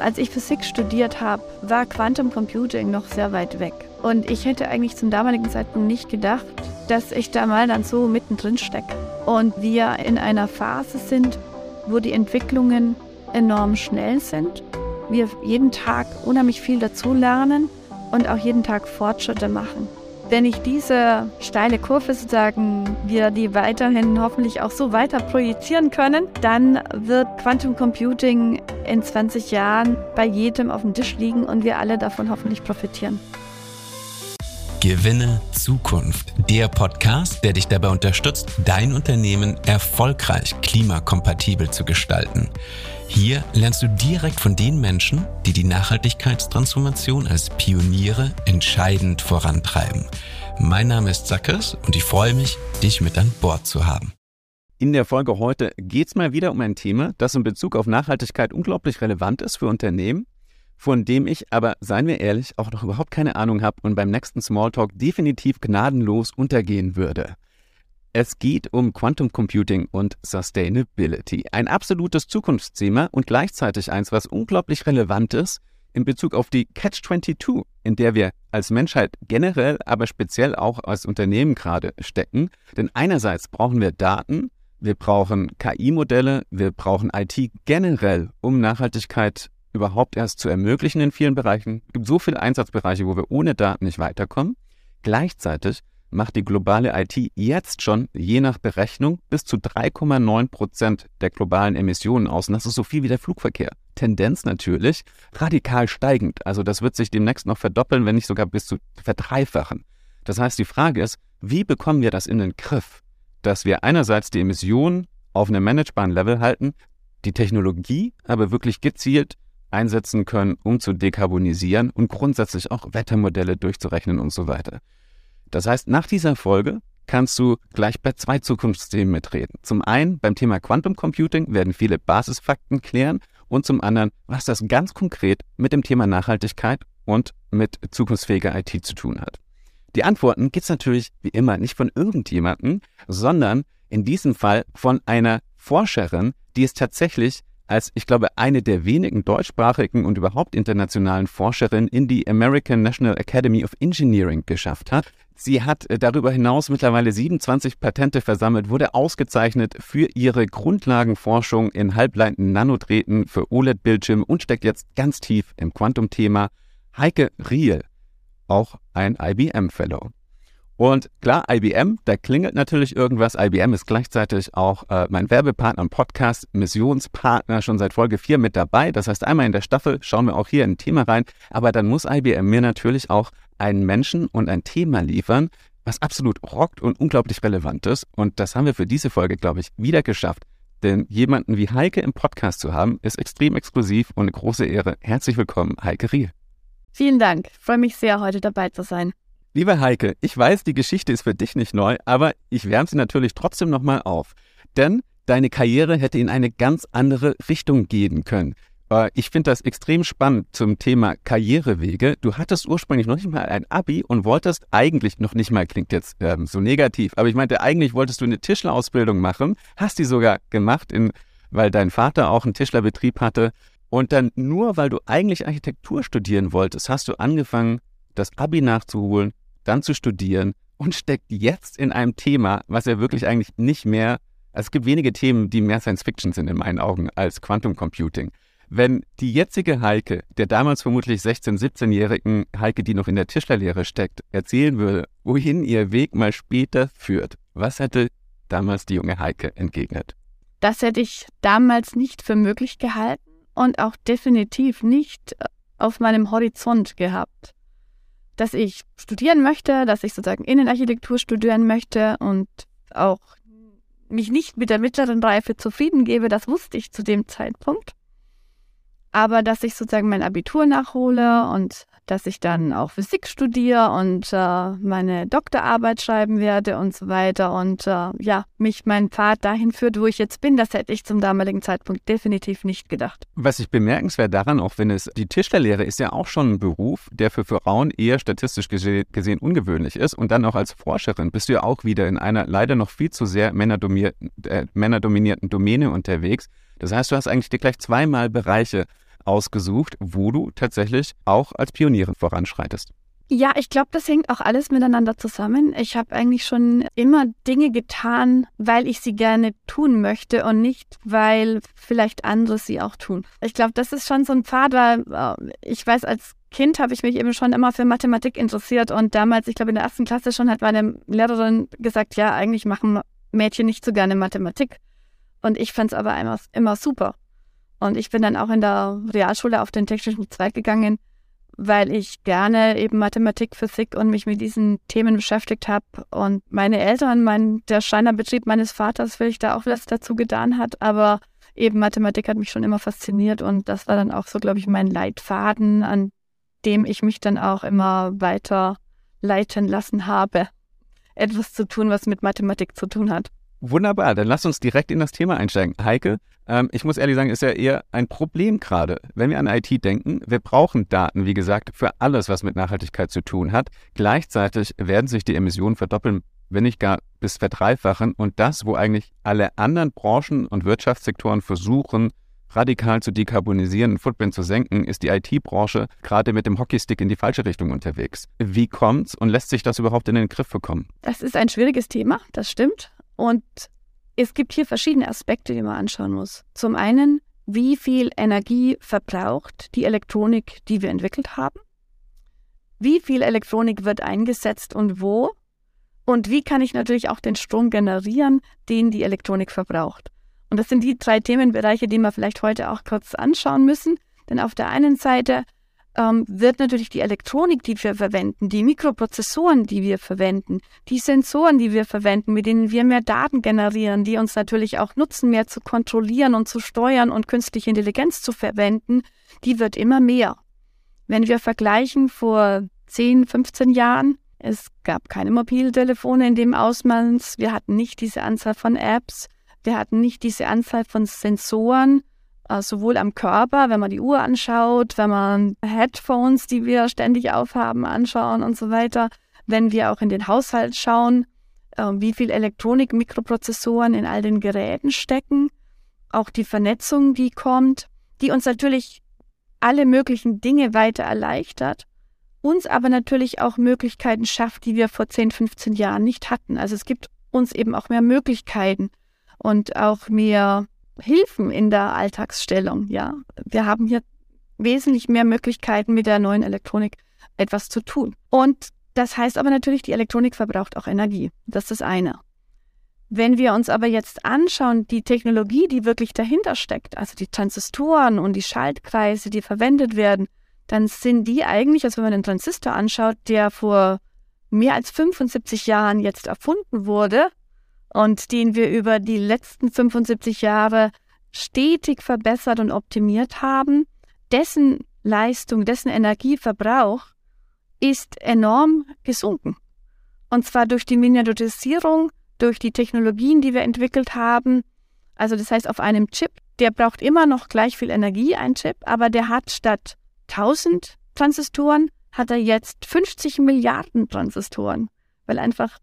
Als ich Physik studiert habe, war Quantum Computing noch sehr weit weg. Und ich hätte eigentlich zum damaligen Zeitpunkt nicht gedacht, dass ich da mal dann so mittendrin stecke. Und wir in einer Phase sind, wo die Entwicklungen enorm schnell sind. Wir jeden Tag unheimlich viel dazulernen und auch jeden Tag Fortschritte machen. Wenn ich diese steile Kurve sozusagen, wir die weiterhin hoffentlich auch so weiter projizieren können, dann wird Quantum Computing in 20 Jahren bei jedem auf dem Tisch liegen und wir alle davon hoffentlich profitieren. Gewinne Zukunft. Der Podcast, der dich dabei unterstützt, dein Unternehmen erfolgreich klimakompatibel zu gestalten. Hier lernst du direkt von den Menschen, die die Nachhaltigkeitstransformation als Pioniere entscheidend vorantreiben. Mein Name ist Zackers und ich freue mich, dich mit an Bord zu haben. In der Folge heute geht es mal wieder um ein Thema, das in Bezug auf Nachhaltigkeit unglaublich relevant ist für Unternehmen von dem ich aber, seien wir ehrlich, auch noch überhaupt keine Ahnung habe und beim nächsten Smalltalk definitiv gnadenlos untergehen würde. Es geht um Quantum Computing und Sustainability. Ein absolutes Zukunftsthema und gleichzeitig eins, was unglaublich relevant ist in Bezug auf die Catch-22, in der wir als Menschheit generell, aber speziell auch als Unternehmen gerade stecken. Denn einerseits brauchen wir Daten, wir brauchen KI-Modelle, wir brauchen IT generell, um Nachhaltigkeit überhaupt erst zu ermöglichen in vielen Bereichen. Es gibt so viele Einsatzbereiche, wo wir ohne Daten nicht weiterkommen. Gleichzeitig macht die globale IT jetzt schon, je nach Berechnung, bis zu 3,9 Prozent der globalen Emissionen aus. Und das ist so viel wie der Flugverkehr. Tendenz natürlich radikal steigend. Also das wird sich demnächst noch verdoppeln, wenn nicht sogar bis zu verdreifachen. Das heißt, die Frage ist, wie bekommen wir das in den Griff, dass wir einerseits die Emissionen auf einem managebaren Level halten, die Technologie aber wirklich gezielt einsetzen können, um zu dekarbonisieren und grundsätzlich auch Wettermodelle durchzurechnen und so weiter. Das heißt, nach dieser Folge kannst du gleich bei zwei Zukunftsthemen mitreden. Zum einen beim Thema Quantum Computing werden viele Basisfakten klären und zum anderen, was das ganz konkret mit dem Thema Nachhaltigkeit und mit zukunftsfähiger IT zu tun hat. Die Antworten gibt's natürlich wie immer nicht von irgendjemandem, sondern in diesem Fall von einer Forscherin, die es tatsächlich als, ich glaube, eine der wenigen deutschsprachigen und überhaupt internationalen Forscherinnen in die American National Academy of Engineering geschafft hat. Sie hat äh, darüber hinaus mittlerweile 27 Patente versammelt, wurde ausgezeichnet für ihre Grundlagenforschung in halbleitenden Nanodrähten für OLED-Bildschirme und steckt jetzt ganz tief im Quantum-Thema. Heike Riel, auch ein IBM-Fellow. Und klar, IBM, da klingelt natürlich irgendwas. IBM ist gleichzeitig auch äh, mein Werbepartner im Podcast, Missionspartner schon seit Folge 4 mit dabei. Das heißt, einmal in der Staffel schauen wir auch hier in ein Thema rein. Aber dann muss IBM mir natürlich auch einen Menschen und ein Thema liefern, was absolut rockt und unglaublich relevant ist. Und das haben wir für diese Folge, glaube ich, wieder geschafft. Denn jemanden wie Heike im Podcast zu haben, ist extrem exklusiv und eine große Ehre. Herzlich willkommen, Heike Riel. Vielen Dank. Ich freue mich sehr, heute dabei zu sein. Liebe Heike, ich weiß, die Geschichte ist für dich nicht neu, aber ich wärme sie natürlich trotzdem nochmal auf. Denn deine Karriere hätte in eine ganz andere Richtung gehen können. Äh, ich finde das extrem spannend zum Thema Karrierewege. Du hattest ursprünglich noch nicht mal ein Abi und wolltest eigentlich noch nicht mal, klingt jetzt ähm, so negativ, aber ich meinte, eigentlich wolltest du eine Tischlerausbildung machen, hast die sogar gemacht, in, weil dein Vater auch einen Tischlerbetrieb hatte. Und dann nur, weil du eigentlich Architektur studieren wolltest, hast du angefangen, das Abi nachzuholen dann zu studieren und steckt jetzt in einem Thema, was er wirklich eigentlich nicht mehr, also es gibt wenige Themen, die mehr Science Fiction sind in meinen Augen als Quantum Computing. Wenn die jetzige Heike, der damals vermutlich 16-, 17-jährigen Heike, die noch in der Tischlerlehre steckt, erzählen würde, wohin ihr Weg mal später führt, was hätte damals die junge Heike entgegnet? Das hätte ich damals nicht für möglich gehalten und auch definitiv nicht auf meinem Horizont gehabt dass ich studieren möchte, dass ich sozusagen Innenarchitektur studieren möchte und auch mich nicht mit der mittleren Reife zufrieden gebe, das wusste ich zu dem Zeitpunkt. Aber dass ich sozusagen mein Abitur nachhole und dass ich dann auch Physik studiere und äh, meine Doktorarbeit schreiben werde und so weiter und äh, ja, mich mein Pfad dahin führt, wo ich jetzt bin, das hätte ich zum damaligen Zeitpunkt definitiv nicht gedacht. Was ich bemerkenswert daran, auch wenn es die Tischlerlehre ist ja auch schon ein Beruf, der für Frauen eher statistisch gese gesehen ungewöhnlich ist und dann auch als Forscherin bist du ja auch wieder in einer leider noch viel zu sehr männerdominierten, äh, männerdominierten Domäne unterwegs. Das heißt, du hast eigentlich gleich zweimal Bereiche ausgesucht, wo du tatsächlich auch als Pionierin voranschreitest. Ja, ich glaube, das hängt auch alles miteinander zusammen. Ich habe eigentlich schon immer Dinge getan, weil ich sie gerne tun möchte und nicht, weil vielleicht andere sie auch tun. Ich glaube, das ist schon so ein Pfad, weil äh, ich weiß, als Kind habe ich mich eben schon immer für Mathematik interessiert und damals, ich glaube in der ersten Klasse schon, hat meine Lehrerin gesagt, ja, eigentlich machen Mädchen nicht so gerne Mathematik. Und ich fand es aber immer, immer super. Und ich bin dann auch in der Realschule auf den technischen Zweig gegangen weil ich gerne eben Mathematik, Physik und mich mit diesen Themen beschäftigt habe. Und meine Eltern, mein, der Schreinerbetrieb meines Vaters, will ich da auch was dazu getan hat. Aber eben Mathematik hat mich schon immer fasziniert und das war dann auch so, glaube ich, mein Leitfaden, an dem ich mich dann auch immer weiter leiten lassen habe, etwas zu tun, was mit Mathematik zu tun hat. Wunderbar, dann lass uns direkt in das Thema einsteigen. Heike, ähm, ich muss ehrlich sagen, ist ja eher ein Problem gerade. Wenn wir an IT denken, wir brauchen Daten, wie gesagt, für alles, was mit Nachhaltigkeit zu tun hat. Gleichzeitig werden sich die Emissionen verdoppeln, wenn nicht gar bis verdreifachen. Und das, wo eigentlich alle anderen Branchen und Wirtschaftssektoren versuchen, radikal zu dekarbonisieren, Footprint zu senken, ist die IT-Branche gerade mit dem Hockeystick in die falsche Richtung unterwegs. Wie kommt's und lässt sich das überhaupt in den Griff bekommen? Das ist ein schwieriges Thema, das stimmt. Und es gibt hier verschiedene Aspekte, die man anschauen muss. Zum einen, wie viel Energie verbraucht die Elektronik, die wir entwickelt haben? Wie viel Elektronik wird eingesetzt und wo? Und wie kann ich natürlich auch den Strom generieren, den die Elektronik verbraucht? Und das sind die drei Themenbereiche, die wir vielleicht heute auch kurz anschauen müssen. Denn auf der einen Seite ähm, wird natürlich die Elektronik, die wir verwenden, die Mikroprozessoren, die wir verwenden, die Sensoren, die wir verwenden, mit denen wir mehr Daten generieren, die uns natürlich auch nutzen, mehr zu kontrollieren und zu steuern und künstliche Intelligenz zu verwenden, die wird immer mehr. Wenn wir vergleichen vor 10, 15 Jahren, es gab keine Mobiltelefone in dem Ausmaß, wir hatten nicht diese Anzahl von Apps, wir hatten nicht diese Anzahl von Sensoren, sowohl am Körper, wenn man die Uhr anschaut, wenn man Headphones, die wir ständig aufhaben, anschauen und so weiter. Wenn wir auch in den Haushalt schauen, äh, wie viel Elektronik, Mikroprozessoren in all den Geräten stecken, auch die Vernetzung, die kommt, die uns natürlich alle möglichen Dinge weiter erleichtert, uns aber natürlich auch Möglichkeiten schafft, die wir vor 10, 15 Jahren nicht hatten. Also es gibt uns eben auch mehr Möglichkeiten und auch mehr Hilfen in der Alltagsstellung. Ja, wir haben hier wesentlich mehr Möglichkeiten mit der neuen Elektronik etwas zu tun. Und das heißt aber natürlich, die Elektronik verbraucht auch Energie. Das ist das eine. Wenn wir uns aber jetzt anschauen, die Technologie, die wirklich dahinter steckt, also die Transistoren und die Schaltkreise, die verwendet werden, dann sind die eigentlich, also wenn man den Transistor anschaut, der vor mehr als 75 Jahren jetzt erfunden wurde, und den wir über die letzten 75 Jahre stetig verbessert und optimiert haben, dessen Leistung, dessen Energieverbrauch ist enorm gesunken. Und zwar durch die Miniaturisierung, durch die Technologien, die wir entwickelt haben. Also das heißt, auf einem Chip, der braucht immer noch gleich viel Energie, ein Chip, aber der hat statt 1000 Transistoren, hat er jetzt 50 Milliarden Transistoren, weil einfach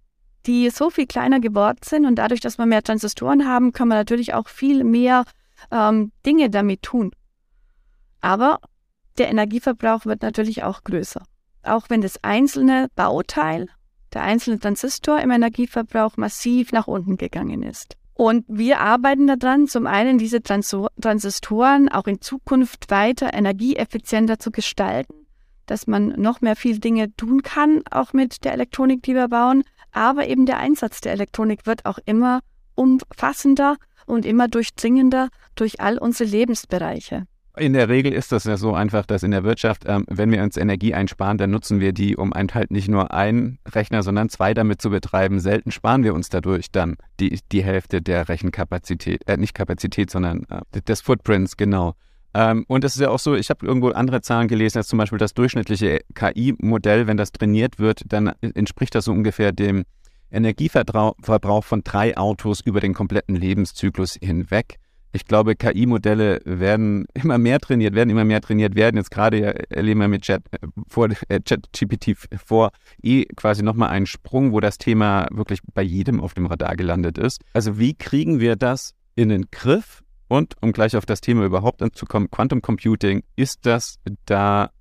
die so viel kleiner geworden sind und dadurch, dass wir mehr Transistoren haben, können wir natürlich auch viel mehr ähm, Dinge damit tun. Aber der Energieverbrauch wird natürlich auch größer. Auch wenn das einzelne Bauteil, der einzelne Transistor im Energieverbrauch massiv nach unten gegangen ist. Und wir arbeiten daran, zum einen diese Transistoren auch in Zukunft weiter energieeffizienter zu gestalten, dass man noch mehr viel Dinge tun kann, auch mit der Elektronik, die wir bauen, aber eben der Einsatz der Elektronik wird auch immer umfassender und immer durchdringender durch all unsere Lebensbereiche. In der Regel ist das ja so einfach, dass in der Wirtschaft, ähm, wenn wir uns Energie einsparen, dann nutzen wir die, um halt nicht nur einen Rechner, sondern zwei damit zu betreiben. Selten sparen wir uns dadurch dann die, die Hälfte der Rechenkapazität, äh, nicht Kapazität, sondern äh, des Footprints, genau. Ähm, und es ist ja auch so, ich habe irgendwo andere Zahlen gelesen, dass zum Beispiel das durchschnittliche KI-Modell, wenn das trainiert wird, dann entspricht das so ungefähr dem Energieverbrauch von drei Autos über den kompletten Lebenszyklus hinweg. Ich glaube, KI-Modelle werden immer mehr trainiert, werden immer mehr trainiert werden. Jetzt gerade erleben wir mit Chat, äh, äh, ChatGPT vor eh quasi nochmal einen Sprung, wo das Thema wirklich bei jedem auf dem Radar gelandet ist. Also wie kriegen wir das in den Griff, Und um gleich auf das Thema überhaupt anzukommen, Quantum Computing, ist das da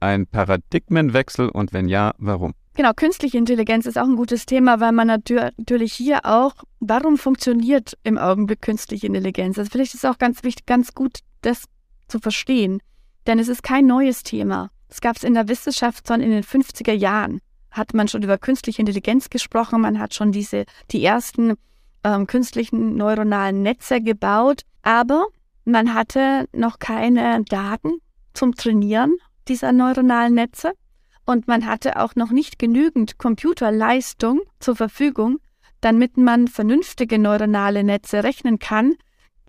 ein Paradigmenwechsel und wenn ja, warum? Genau, künstliche Intelligenz ist auch ein gutes Thema, weil man natürlich hier auch, warum funktioniert im Augenblick künstliche Intelligenz? Also vielleicht ist es auch ganz wichtig, ganz gut, das zu verstehen. Denn es ist kein neues Thema. Es gab es in der Wissenschaft schon in den 50er Jahren. Hat man schon über künstliche Intelligenz gesprochen, man hat schon diese, die ersten ähm, künstlichen neuronalen Netze gebaut, aber man hatte noch keine Daten zum Trainieren dieser neuronalen Netze und man hatte auch noch nicht genügend Computerleistung zur Verfügung, damit man vernünftige neuronale Netze rechnen kann,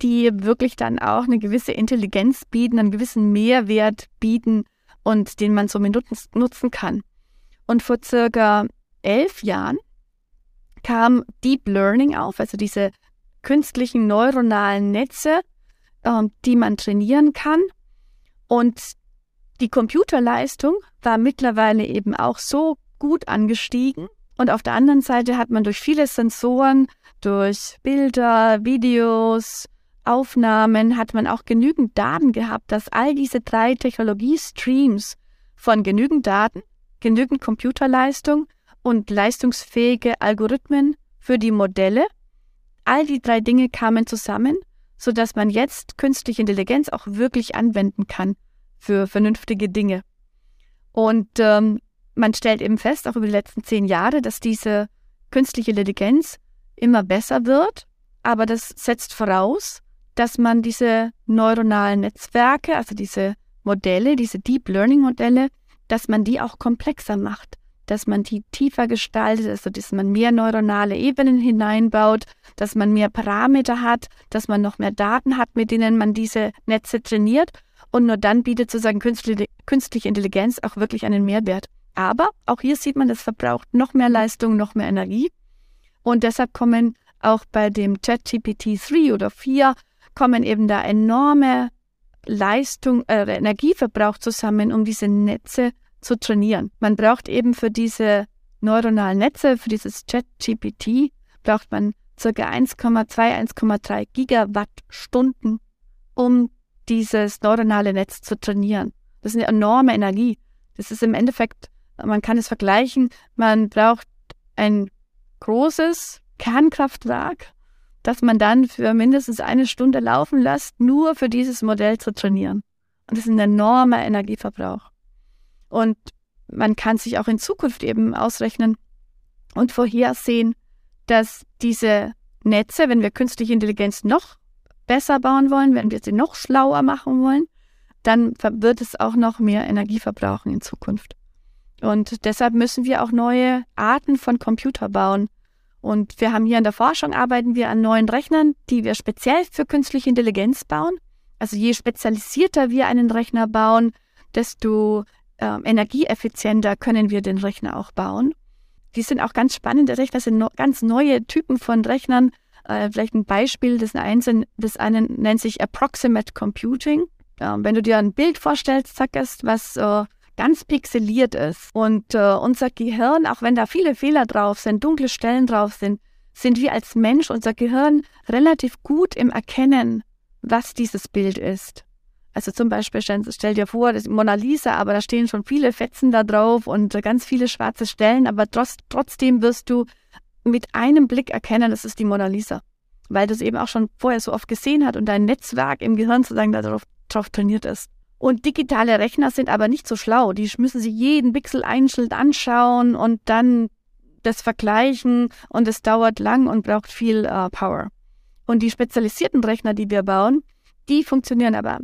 die wirklich dann auch eine gewisse Intelligenz bieten, einen gewissen Mehrwert bieten und den man so nutzen kann. Und vor circa elf Jahren kam Deep Learning auf, also diese künstlichen neuronalen Netze, äh, die man trainieren kann. Und die Computerleistung war mittlerweile eben auch so gut angestiegen. Und auf der anderen Seite hat man durch viele Sensoren, durch Bilder, Videos, Aufnahmen, hat man auch genügend Daten gehabt, dass all diese drei Technologiestreams von genügend Daten, genügend Computerleistung und leistungsfähige Algorithmen für die Modelle, all die drei Dinge kamen zusammen, sodass man jetzt künstliche Intelligenz auch wirklich anwenden kann für vernünftige Dinge. Und ähm, man stellt eben fest, auch über die letzten zehn Jahre, dass diese künstliche Intelligenz immer besser wird, aber das setzt voraus, dass man diese neuronalen Netzwerke, also diese Modelle, diese Deep Learning Modelle, dass man die auch komplexer macht, dass man die tiefer gestaltet, also dass man mehr neuronale Ebenen hineinbaut, dass man mehr Parameter hat, dass man noch mehr Daten hat, mit denen man diese Netze trainiert und nur dann bietet sozusagen künstliche Intelligenz auch wirklich einen Mehrwert. Aber auch hier sieht man, das verbraucht noch mehr Leistung, noch mehr Energie. Und deshalb kommen auch bei dem ChatGPT 3 oder 4 kommen eben da enorme Leistung, äh, Energieverbrauch zusammen, um diese Netze zu trainieren. Man braucht eben für diese neuronalen Netze, für dieses ChatGPT, braucht man ca. 1,2, 1,3 Gigawattstunden, um dieses neuronale Netz zu trainieren. Das ist eine enorme Energie. Das ist im Endeffekt, man kann es vergleichen, man braucht ein großes Kernkraftwerk, das man dann für mindestens eine Stunde laufen lässt, nur für dieses Modell zu trainieren. Und das ist ein enormer Energieverbrauch. Und man kann sich auch in Zukunft eben ausrechnen und vorhersehen, dass diese Netze, wenn wir künstliche Intelligenz noch besser bauen wollen, wenn wir sie noch schlauer machen wollen, dann wird es auch noch mehr Energie verbrauchen in Zukunft. Und deshalb müssen wir auch neue Arten von Computer bauen. Und wir haben hier in der Forschung arbeiten wir an neuen Rechnern, die wir speziell für künstliche Intelligenz bauen. Also je spezialisierter wir einen Rechner bauen, desto äh, energieeffizienter können wir den Rechner auch bauen. Die sind auch ganz spannende Rechner, sind no ganz neue Typen von Rechnern, äh, vielleicht ein Beispiel, das, einen, das einen nennt sich Approximate Computing. Äh, wenn du dir ein Bild vorstellst, Zackerst, was äh, ganz pixeliert ist und äh, unser Gehirn, auch wenn da viele Fehler drauf sind, dunkle Stellen drauf sind, sind wir als Mensch, unser Gehirn relativ gut im Erkennen, was dieses Bild ist. Also zum Beispiel stell, stell, dir vor, das ist Mona Lisa, aber da stehen schon viele Fetzen da drauf und ganz viele schwarze Stellen, aber trotz, trotzdem wirst du mit einem Blick erkennen, das ist die Mona Lisa. Weil du es eben auch schon vorher so oft gesehen hast und dein Netzwerk im Gehirn sozusagen darauf, darauf trainiert ist. Und digitale Rechner sind aber nicht so schlau. Die müssen sich jeden Pixel einzeln anschauen und dann das vergleichen und es dauert lang und braucht viel uh, Power. Und die spezialisierten Rechner, die wir bauen, die funktionieren aber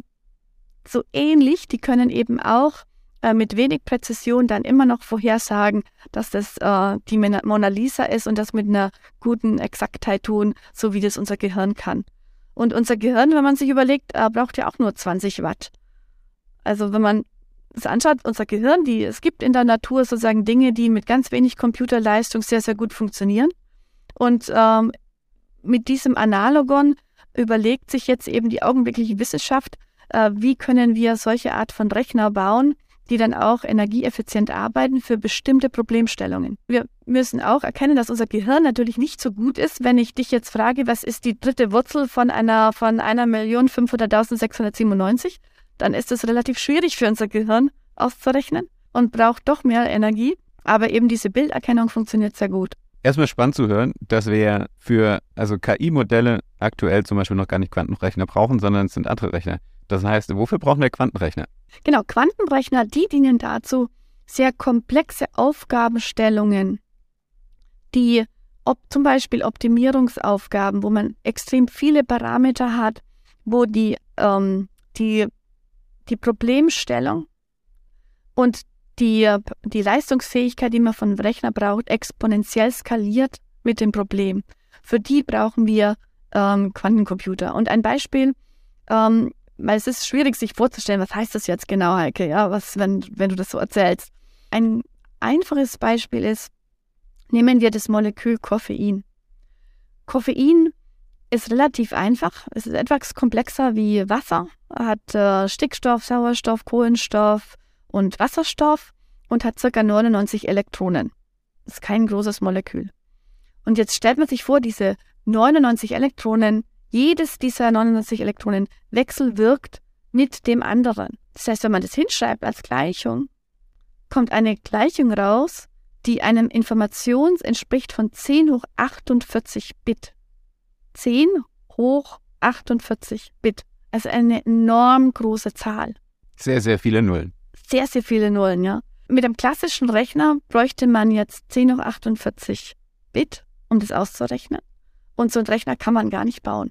so ähnlich. Die können eben auch äh, mit wenig Präzision dann immer noch vorhersagen, dass das äh, die Mona Lisa ist und das mit einer guten Exaktheit tun, so wie das unser Gehirn kann. Und unser Gehirn, wenn man sich überlegt, äh, braucht ja auch nur 20 Watt. Also wenn man es anschaut, unser Gehirn, die, es gibt in der Natur sozusagen Dinge, die mit ganz wenig Computerleistung sehr, sehr gut funktionieren. Und ähm, mit diesem Analogon überlegt sich jetzt eben die augenblickliche Wissenschaft, äh, wie können wir solche Art von Rechner bauen, die dann auch energieeffizient arbeiten für bestimmte Problemstellungen. Wir müssen auch erkennen, dass unser Gehirn natürlich nicht so gut ist, wenn ich dich jetzt frage, was ist die dritte Wurzel von einer von einer Million 500.697, dann ist es relativ schwierig für unser Gehirn auszurechnen und braucht doch mehr Energie. Aber eben diese Bilderkennung funktioniert sehr gut. Erstmal spannend zu hören, dass wir für also KI-Modelle aktuell zum Beispiel noch gar nicht Quantenrechner brauchen, sondern es sind andere Rechner. Das heißt, wofür brauchen wir Quantenrechner? Genau, Quantenrechner, die dienen dazu, sehr komplexe Aufgabenstellungen, die ob zum Beispiel Optimierungsaufgaben, wo man extrem viele Parameter hat, wo die, ähm, die, die Problemstellung und die, die Leistungsfähigkeit, die man von einem Rechner braucht, exponentiell skaliert mit dem Problem. Für die brauchen wir ähm, Quantencomputer. Und ein Beispiel, ähm, weil es ist schwierig, sich vorzustellen, was heißt das jetzt genau, Heike, ja, was, wenn, wenn du das so erzählst. Ein einfaches Beispiel ist, nehmen wir das Molekül Koffein. Koffein ist relativ einfach. Es ist etwas komplexer wie Wasser, hat äh, Stickstoff, Sauerstoff, Kohlenstoff und Wasserstoff und hat ca. 99 Elektronen. Das ist kein großes Molekül. Und jetzt stellt man sich vor, diese 99 Elektronen jedes dieser 99 Elektronen wechselwirkt mit dem anderen. Das heißt, wenn man das hinschreibt als Gleichung, kommt eine Gleichung raus, die einem Informations entspricht von 10 hoch 48 Bit. 10 hoch 48 Bit. Also eine enorm große Zahl. Sehr, sehr viele Nullen. Sehr, sehr viele Nullen, ja. Mit einem klassischen Rechner bräuchte man jetzt 10 hoch 48 Bit, um das auszurechnen. Und so einen Rechner kann man gar nicht bauen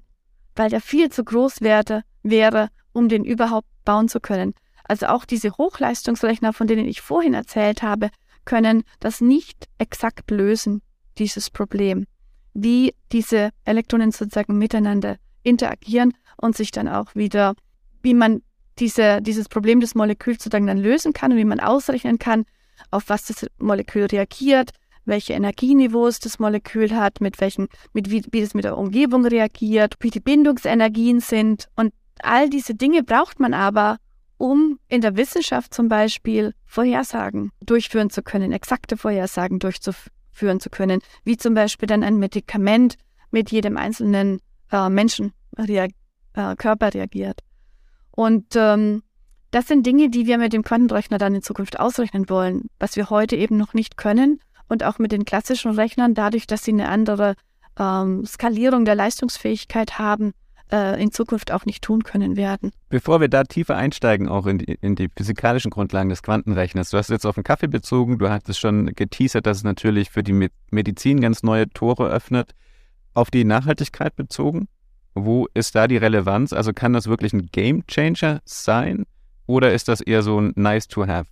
weil der viel zu groß wäre, wäre, um den überhaupt bauen zu können. Also auch diese Hochleistungsrechner, von denen ich vorhin erzählt habe, können das nicht exakt lösen, dieses Problem, wie diese Elektronen sozusagen miteinander interagieren und sich dann auch wieder, wie man diese, dieses Problem des Moleküls sozusagen dann lösen kann und wie man ausrechnen kann, auf was das Molekül reagiert, welche Energieniveaus das Molekül hat, mit welchen, mit wie, wie es mit der Umgebung reagiert, wie die Bindungsenergien sind. Und all diese Dinge braucht man aber, um in der Wissenschaft zum Beispiel Vorhersagen durchführen zu können, exakte Vorhersagen durchzuführen zu können, wie zum Beispiel dann ein Medikament mit jedem einzelnen äh, Menschen äh, Körper reagiert. Und ähm, das sind Dinge, die wir mit dem Quantenrechner dann in Zukunft ausrechnen wollen, was wir heute eben noch nicht können und auch mit den klassischen Rechnern, dadurch, dass sie eine andere ähm, Skalierung der Leistungsfähigkeit haben, äh, in Zukunft auch nicht tun können werden. Bevor wir da tiefer einsteigen, auch in die, in die physikalischen Grundlagen des Quantenrechners, du hast jetzt auf den Kaffee bezogen, du hattest schon geteasert, dass es natürlich für die Medizin ganz neue Tore öffnet. Auf die Nachhaltigkeit bezogen, wo ist da die Relevanz? Also kann das wirklich ein Game Changer sein oder ist das eher so ein Nice to Have?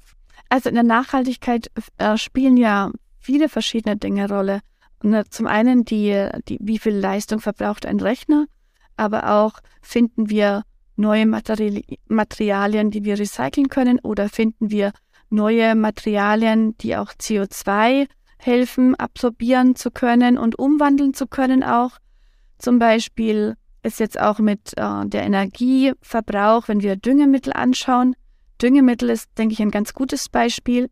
Also in der Nachhaltigkeit äh, spielen ja viele verschiedene Dinge Rolle. Äh, zum einen die, die, wie viel Leistung verbraucht ein Rechner, aber auch finden wir neue Materi Materialien, die wir recyceln können oder finden wir neue Materialien, die auch CO2 helfen, absorbieren zu können und umwandeln zu können auch. Zum Beispiel ist jetzt auch mit äh, der Energieverbrauch, wenn wir Düngemittel anschauen. Düngemittel ist, denke ich, ein ganz gutes Beispiel,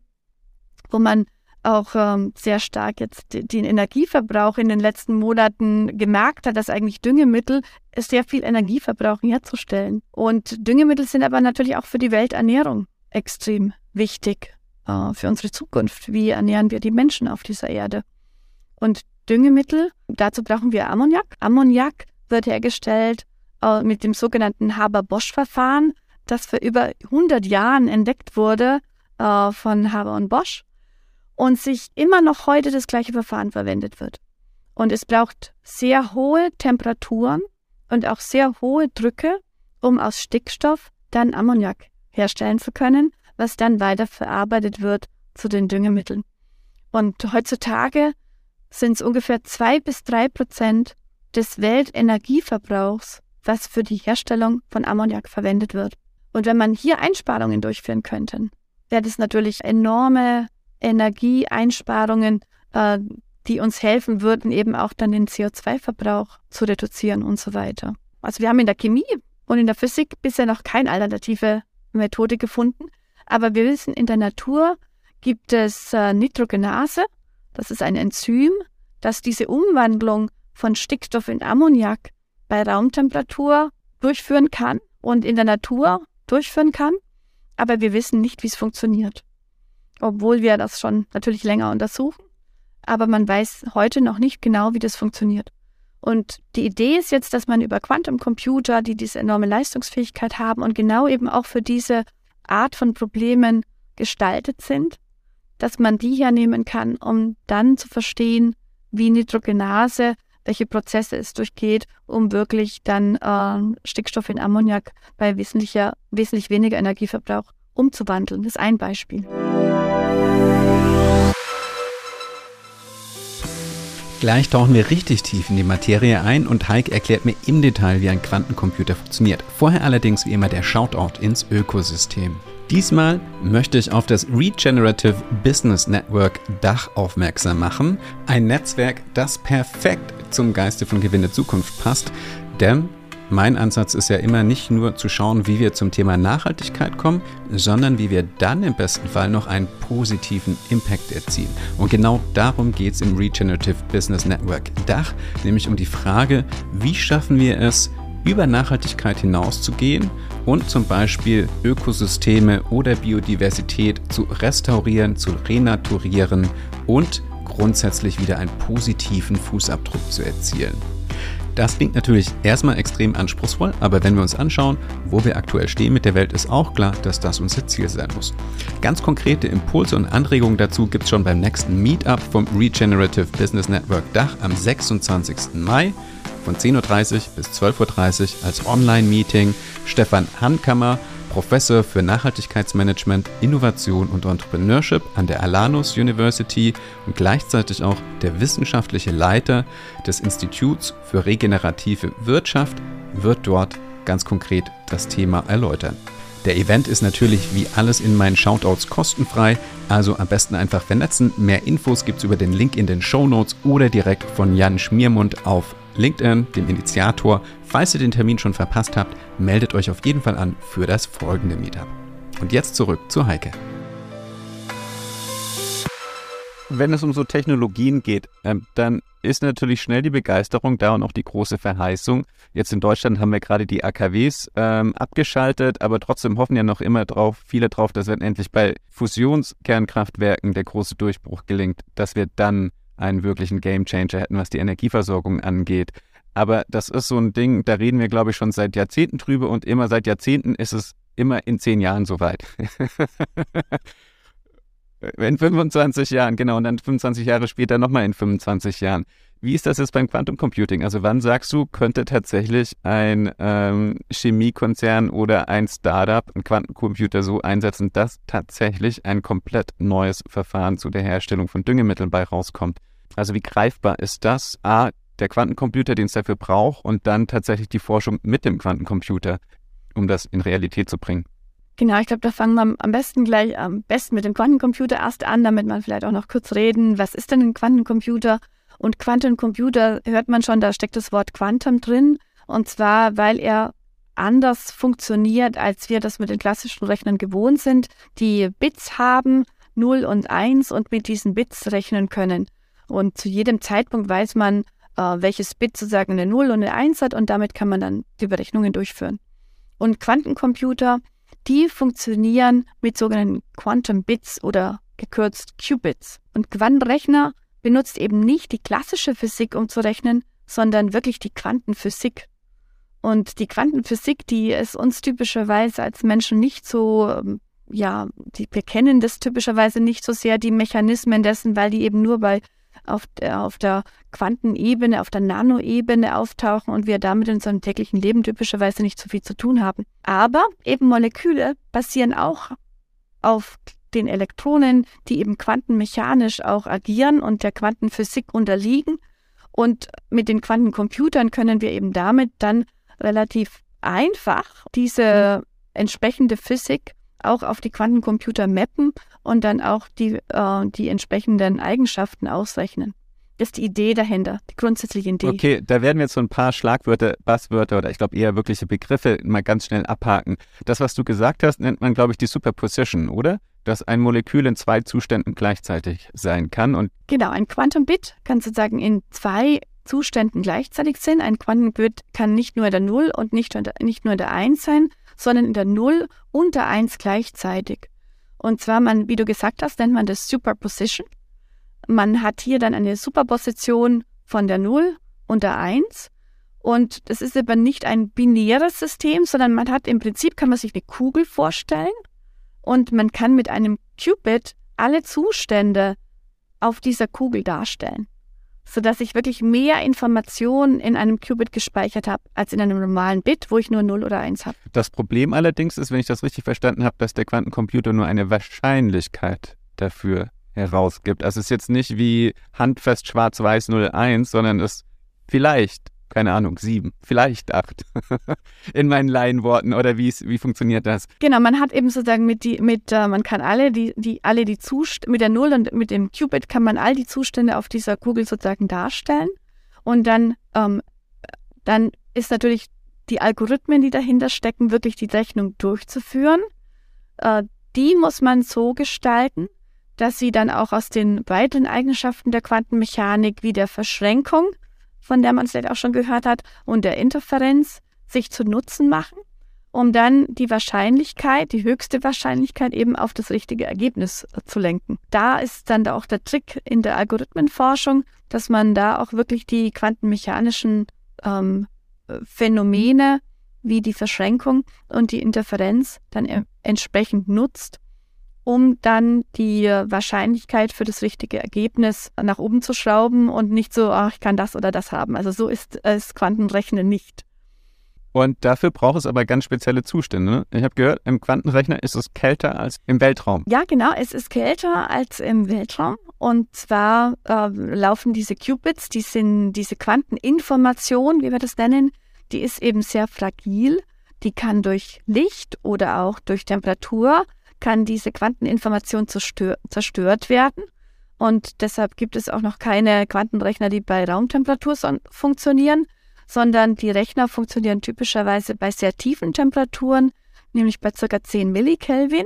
wo man auch ähm, sehr stark jetzt den Energieverbrauch in den letzten Monaten gemerkt hat, dass eigentlich Düngemittel sehr viel Energie verbrauchen herzustellen. Und Düngemittel sind aber natürlich auch für die Welternährung extrem wichtig äh, für unsere Zukunft. Wie ernähren wir die Menschen auf dieser Erde? Und Düngemittel, dazu brauchen wir Ammoniak. Ammoniak wird hergestellt äh, mit dem sogenannten Haber-Bosch-Verfahren, das vor über 100 Jahren entdeckt wurde äh, von Haber und Bosch und sich immer noch heute das gleiche Verfahren verwendet wird. Und es braucht sehr hohe Temperaturen und auch sehr hohe Drücke, um aus Stickstoff dann Ammoniak herstellen zu können, was dann weiter verarbeitet wird zu den Düngemitteln. Und heutzutage sind es ungefähr zwei bis drei Prozent des Weltenergieverbrauchs, was für die Herstellung von Ammoniak verwendet wird. Und wenn man hier Einsparungen durchführen könnte, wäre das natürlich enorme Energieeinsparungen, äh, die uns helfen würden, eben auch dann den CO2-Verbrauch zu reduzieren und so weiter. Also wir haben in der Chemie und in der Physik bisher noch keine alternative Methode gefunden, Aber wir wissen, in der Natur gibt es äh, Nitrogenase. Das ist ein Enzym, das diese Umwandlung von Stickstoff in Ammoniak bei Raumtemperatur durchführen kann und in der Natur durchführen kann. Aber wir wissen nicht, wie es funktioniert. Obwohl wir das schon natürlich länger untersuchen. Aber man weiß heute noch nicht genau, wie das funktioniert. Und die Idee ist jetzt, dass man über Quantumcomputer, die diese enorme Leistungsfähigkeit haben und genau eben auch für diese Art von Problemen gestaltet sind, dass man die hernehmen kann, um dann zu verstehen, wie Nitrogenase, welche Prozesse es durchgeht, um wirklich dann äh, Stickstoff in Ammoniak bei wesentlicher, wesentlich weniger Energieverbrauch umzuwandeln. Das ist ein Beispiel. Gleich tauchen wir richtig tief in die Materie ein und Heike erklärt mir im Detail, wie ein Quantencomputer funktioniert. Vorher allerdings wie immer der Shoutout ins Ökosystem. Diesmal möchte ich auf das Regenerative Business Network Dach aufmerksam machen. Ein Netzwerk, das perfekt zum Geiste von Gewinne Zukunft passt. Denn mein Ansatz ist ja immer nicht nur zu schauen, wie wir zum Thema Nachhaltigkeit kommen, sondern wie wir dann im besten Fall noch einen positiven Impact erzielen. Und genau darum geht es im Regenerative Business Network Dach, nämlich um die Frage, wie schaffen wir es, über Nachhaltigkeit hinauszugehen und zum Beispiel Ökosysteme oder Biodiversität zu restaurieren, zu renaturieren und grundsätzlich wieder einen positiven Fußabdruck zu erzielen. Das klingt natürlich erstmal extrem anspruchsvoll, aber wenn wir uns anschauen, wo wir aktuell stehen mit der Welt, ist auch klar, dass das unser Ziel sein muss. Ganz konkrete Impulse und Anregungen dazu gibt es schon beim nächsten Meetup vom Regenerative Business Network Dach am 26. Mai von 10.30 Uhr bis 12.30 Uhr als Online-Meeting. Stefan Hankammer Professor für Nachhaltigkeitsmanagement, Innovation und Entrepreneurship an der Alanus University und gleichzeitig auch der wissenschaftliche Leiter des Instituts für regenerative Wirtschaft, wird dort ganz konkret das Thema erläutern. Der Event ist natürlich wie alles in meinen Shoutouts kostenfrei, also am besten einfach vernetzen. Mehr Infos gibt es über den Link in den Show Notes oder direkt von Jan Schmiermund auf LinkedIn, dem Initiator. Falls ihr den Termin schon verpasst habt, meldet euch auf jeden Fall an für das folgende Meetup. Und jetzt zurück zu Heike. Wenn es um so Technologien geht, ähm, dann ist natürlich schnell die Begeisterung da und auch die große Verheißung. Jetzt in Deutschland haben wir gerade die AKWs ähm, abgeschaltet, aber trotzdem hoffen ja noch immer drauf, viele drauf, dass wenn endlich bei Fusionskernkraftwerken der große Durchbruch gelingt, dass wir dann einen wirklichen Gamechanger hätten, was die Energieversorgung angeht. Aber das ist so ein Ding, da reden wir, glaube ich, schon seit Jahrzehnten drüber und immer seit Jahrzehnten ist es immer in zehn Jahren soweit. in 25 Jahren, genau, und dann 25 Jahre später nochmal in 25 Jahren. Wie ist das jetzt beim Quantum Computing? Also wann sagst du, könnte tatsächlich ein ähm, Chemiekonzern oder ein Startup einen Quantencomputer so einsetzen, dass tatsächlich ein komplett neues Verfahren zu der Herstellung von Düngemitteln bei rauskommt? Also wie greifbar ist das? A, der Quantencomputer, den es dafür braucht, und dann tatsächlich die Forschung mit dem Quantencomputer, um das in Realität zu bringen. Genau, ich glaube, da fangen wir am besten gleich am besten mit dem Quantencomputer erst an, damit man vielleicht auch noch kurz reden, was ist denn ein Quantencomputer? Und Quantencomputer hört man schon, da steckt das Wort Quantum drin. Und zwar, weil er anders funktioniert, als wir das mit den klassischen Rechnern gewohnt sind, die Bits haben, 0 und 1 und mit diesen Bits rechnen können. Und zu jedem Zeitpunkt weiß man, äh, welches Bit sozusagen eine 0 und eine 1 hat und damit kann man dann die Berechnungen durchführen. Und Quantencomputer, die funktionieren mit sogenannten Quantum Bits oder gekürzt Qubits. Und Quantenrechner benutzt eben nicht die klassische Physik, um zu rechnen, sondern wirklich die Quantenphysik. Und die Quantenphysik, die ist uns typischerweise als Menschen nicht so, ähm, ja, die, wir kennen das typischerweise nicht so sehr, die Mechanismen dessen, weil die eben nur bei auf der, auf der Quantenebene, auf der Nanoebene auftauchen und wir damit in unserem täglichen Leben typischerweise nicht so viel zu tun haben. Aber eben Moleküle basieren auch auf den Elektronen, die eben quantenmechanisch auch agieren und der Quantenphysik unterliegen. Und mit den Quantencomputern können wir eben damit dann relativ einfach diese entsprechende Physik auch auf die Quantencomputer mappen und dann auch die, äh, die entsprechenden Eigenschaften ausrechnen. Das ist die Idee dahinter, die grundsätzliche Idee. Okay, da werden wir jetzt so ein paar Schlagwörter, Buzzwörter oder ich glaube eher wirkliche Begriffe mal ganz schnell abhaken. Das, was du gesagt hast, nennt man, glaube ich, die Superposition, oder? Dass ein Molekül in zwei Zuständen gleichzeitig sein kann. Und genau, ein Quantum-Bit kann sozusagen in zwei Zuständen gleichzeitig sein. Ein Quantum-Bit kann nicht nur in der 0 und nicht, nicht nur in der 1 sein, sondern in der 0 und der 1 gleichzeitig. Und zwar, man, wie du gesagt hast, nennt man das Superposition. Man hat hier dann eine Superposition von der 0 und der 1. Und das ist aber nicht ein binäres System, sondern man hat im Prinzip, kann man sich eine Kugel vorstellen und man kann mit einem Qubit alle Zustände auf dieser Kugel darstellen, sodass ich wirklich mehr Informationen in einem Qubit gespeichert habe als in einem normalen Bit, wo ich nur 0 oder 1 habe. Das Problem allerdings ist, wenn ich das richtig verstanden habe, dass der Quantencomputer nur eine Wahrscheinlichkeit dafür herausgibt. Also es ist jetzt nicht wie handfest schwarz-weiß 01, sondern es vielleicht, keine Ahnung, sieben, vielleicht acht in meinen Laienworten oder wie, wie funktioniert das? Genau, man hat eben sozusagen mit die, mit, uh, man kann alle die, die, alle die Zustände, mit der Null und mit dem Qubit kann man all die Zustände auf dieser Kugel sozusagen darstellen. Und dann, ähm, dann ist natürlich die Algorithmen, die dahinter stecken, wirklich die Rechnung durchzuführen. Äh, die muss man so gestalten, dass sie dann auch aus den weiteren Eigenschaften der Quantenmechanik wie der Verschränkung, von der man es vielleicht auch schon gehört hat, und der Interferenz sich zu Nutzen machen, um dann die Wahrscheinlichkeit, die höchste Wahrscheinlichkeit eben auf das richtige Ergebnis äh, zu lenken. Da ist dann auch der Trick in der Algorithmenforschung, dass man da auch wirklich die quantenmechanischen ähm, Phänomene wie die Verschränkung und die Interferenz dann e entsprechend nutzt, um dann die Wahrscheinlichkeit für das richtige Ergebnis nach oben zu schrauben und nicht so, ach, ich kann das oder das haben. Also so ist es Quantenrechnen nicht. Und dafür braucht es aber ganz spezielle Zustände. Ne? Ich habe gehört, im Quantenrechner ist es kälter als im Weltraum. Ja, genau, es ist kälter als im Weltraum. Und zwar äh, laufen diese Qubits, die sind diese Quanteninformation, wie wir das nennen, die ist eben sehr fragil. Die kann durch Licht oder auch durch Temperatur kann diese Quanteninformation zerstört werden. Und deshalb gibt es auch noch keine Quantenrechner, die bei Raumtemperatur funktionieren, sondern die Rechner funktionieren typischerweise bei sehr tiefen Temperaturen, nämlich bei ca. 10 Millikelvin.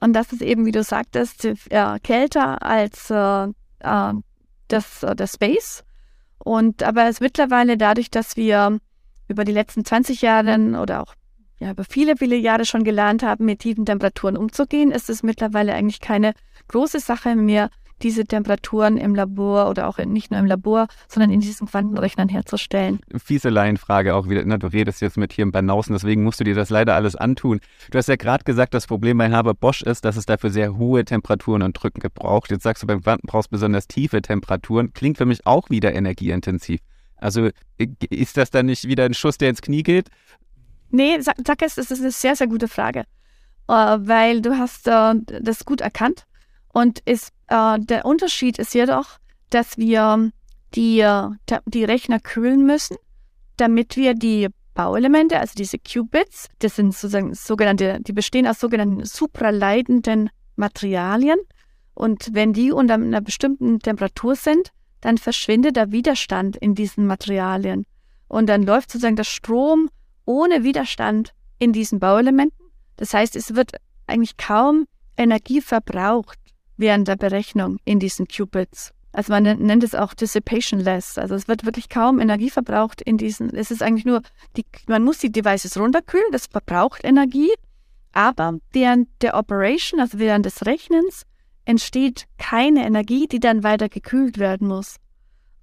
Und das ist eben, wie du sagtest, äh, kälter als äh, äh das, äh, das Space. Und aber es mittlerweile dadurch, dass wir über die letzten 20 Jahre oder auch ja, über viele, viele Jahre schon gelernt haben, mit tiefen Temperaturen umzugehen, ist es mittlerweile eigentlich keine große Sache mehr, diese Temperaturen im Labor oder auch nicht nur im Labor, sondern in diesen Quantenrechnern herzustellen. Fiese Laienfrage auch wieder. Na, du redest jetzt mit hier im Banausen, deswegen musst du dir das leider alles antun. Du hast ja gerade gesagt, das Problem bei Haber Bosch ist, dass es dafür sehr hohe Temperaturen und Drücken gebraucht. Jetzt sagst du, beim Quanten brauchst du besonders tiefe Temperaturen. Klingt für mich auch wieder energieintensiv. Also ist das dann nicht wieder ein Schuss, der ins Knie geht? Nee, sag, es, das ist eine sehr, sehr gute Frage, äh, weil du hast äh, das gut erkannt. Und ist, äh, der Unterschied ist jedoch, dass wir die, die Rechner kühlen müssen, damit wir die Bauelemente, also diese Qubits, das sind sozusagen sogenannte, die bestehen aus sogenannten supraleitenden Materialien. Und wenn die unter einer bestimmten Temperatur sind, dann verschwindet der Widerstand in diesen Materialien. Und dann läuft sozusagen der Strom ohne Widerstand in diesen Bauelementen. Das heißt, es wird eigentlich kaum Energie verbraucht während der Berechnung in diesen Qubits. Also man nennt es auch dissipationless. Also es wird wirklich kaum Energie verbraucht in diesen. Es ist eigentlich nur, die, man muss die Devices runterkühlen, das verbraucht Energie, aber während der Operation, also während des Rechnens, entsteht keine Energie, die dann weiter gekühlt werden muss.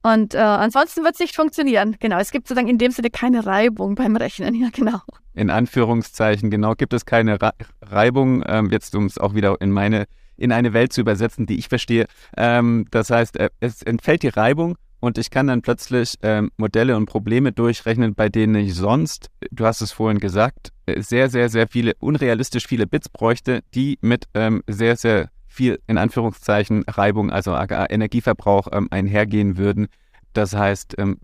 Und äh, ansonsten wird es nicht funktionieren. Genau, es gibt sozusagen in dem Sinne keine Reibung beim Rechnen. Ja, genau. In Anführungszeichen, genau, gibt es keine Re Reibung. Ähm, jetzt, um es auch wieder in meine in eine Welt zu übersetzen, die ich verstehe. Ähm, das heißt, äh, es entfällt die Reibung und ich kann dann plötzlich ähm, Modelle und Probleme durchrechnen, bei denen ich sonst, du hast es vorhin gesagt, äh, sehr, sehr, sehr viele, unrealistisch viele Bits bräuchte, die mit ähm, sehr, sehr viel in Anführungszeichen Reibung, also Energieverbrauch ähm, einhergehen würden. Das heißt, ähm,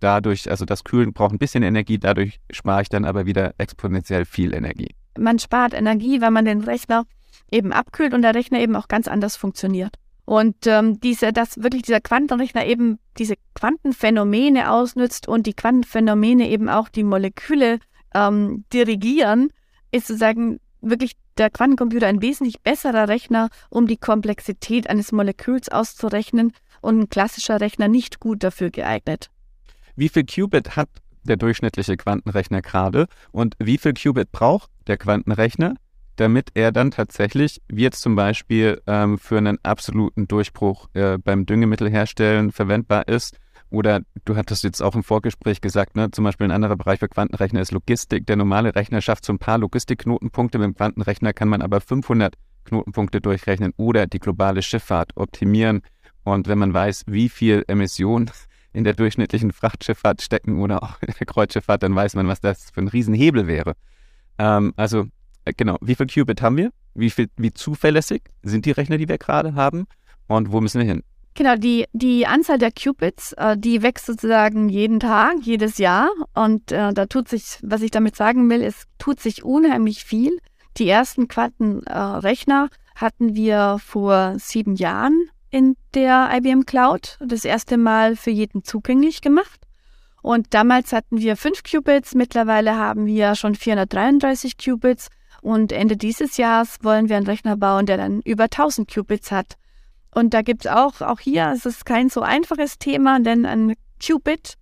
dadurch, also das Kühlen braucht ein bisschen Energie, dadurch spare ich dann aber wieder exponentiell viel Energie. Man spart Energie, weil man den Rechner eben abkühlt und der Rechner eben auch ganz anders funktioniert. Und ähm, diese, dass wirklich dieser Quantenrechner eben diese Quantenphänomene ausnützt und die Quantenphänomene eben auch die Moleküle ähm, dirigieren, ist sozusagen wirklich der Quantencomputer ein wesentlich besserer Rechner, um die Komplexität eines Moleküls auszurechnen und ein klassischer Rechner nicht gut dafür geeignet. Wie viel Qubit hat der durchschnittliche Quantenrechner gerade und wie viel Qubit braucht der Quantenrechner, damit er dann tatsächlich, wie jetzt zum Beispiel ähm, für einen absoluten Durchbruch äh, beim Düngemittelherstellen verwendbar ist. Oder du hattest jetzt auch im Vorgespräch gesagt, ne, zum Beispiel ein anderer Bereich für Quantenrechner ist Logistik. Der normale Rechner schafft so ein paar Logistikknotenpunkte, mit dem Quantenrechner kann man aber 500 Knotenpunkte durchrechnen oder die globale Schifffahrt optimieren. Und wenn man weiß, wie viel Emissionen in der durchschnittlichen Frachtschifffahrt stecken oder auch in der Kreuzschifffahrt, dann weiß man, was das für ein Riesenhebel wäre. Ähm, also äh, genau, wie viel Qubit haben wir? Wie, viel, wie zuverlässig sind die Rechner, die wir gerade haben? Und wo müssen wir hin? Genau, die, die Anzahl der Qubits, äh, die wächst sozusagen jeden Tag, jedes Jahr. Und äh, da tut sich, was ich damit sagen will, es tut sich unheimlich viel. Die ersten Quantenrechner äh, hatten wir vor sieben Jahren in der IBM Cloud, das erste Mal für jeden zugänglich gemacht. Und damals hatten wir 5 Qubits, mittlerweile haben wir schon 433 Qubits und Ende dieses Jahres wollen wir einen Rechner bauen, der dann über 1000 Qubits hat. Und da gibt es auch, auch hier, es ist kein so einfaches Thema, denn ein Qubit